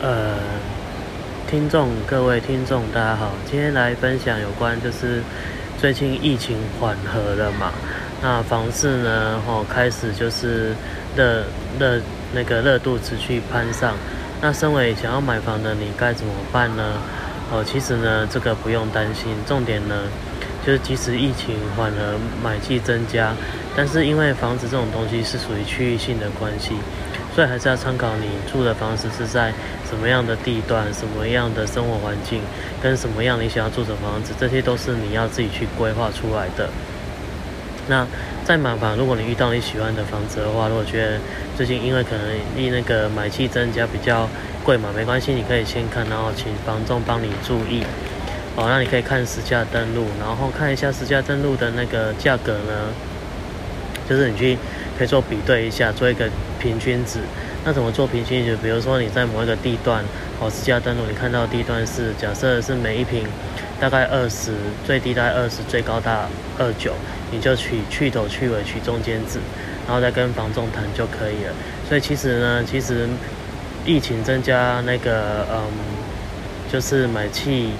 呃，听众各位听众大家好，今天来分享有关就是最近疫情缓和了嘛，那房市呢，哦开始就是热热那个热度持续攀上，那身为想要买房的你该怎么办呢？哦，其实呢这个不用担心，重点呢就是即使疫情缓和，买气增加，但是因为房子这种东西是属于区域性的关系。所以还是要参考你住的房子是在什么样的地段、什么样的生活环境，跟什么样你想要住的房子，这些都是你要自己去规划出来的。那在买房，如果你遇到你喜欢的房子的话，如果觉得最近因为可能离那个买气增加比较贵嘛，没关系，你可以先看，然后请房仲帮你注意。哦，那你可以看实价登录，然后看一下实价登录的那个价格呢，就是你去。可以做比对一下，做一个平均值。那怎么做平均值？比如说你在某一个地段，哦，私家登录，你看到地段是假设是每一平大概二十，最低大概二十，最高大二九，你就取去头去尾取中间值，然后再跟房仲谈就可以了。所以其实呢，其实疫情增加那个，嗯，就是买气，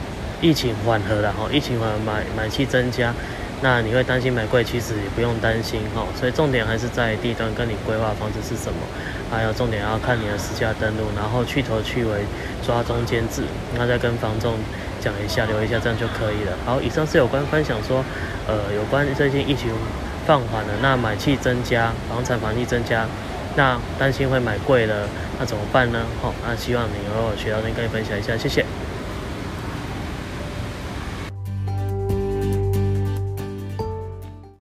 疫情缓和了哈，疫情缓和买买气增加。那你会担心买贵，其实也不用担心哈。所以重点还是在地段跟你规划房子是什么，还有重点要看你的实价登录，然后去头去尾抓中间值，那再跟房仲讲一下，留一下，这样就可以了。好，以上是有关分享说，呃，有关最近疫情放缓了，那买气增加，房产房气增加，那担心会买贵了，那怎么办呢？好，那希望你偶尔学到能跟你分享一下，谢谢。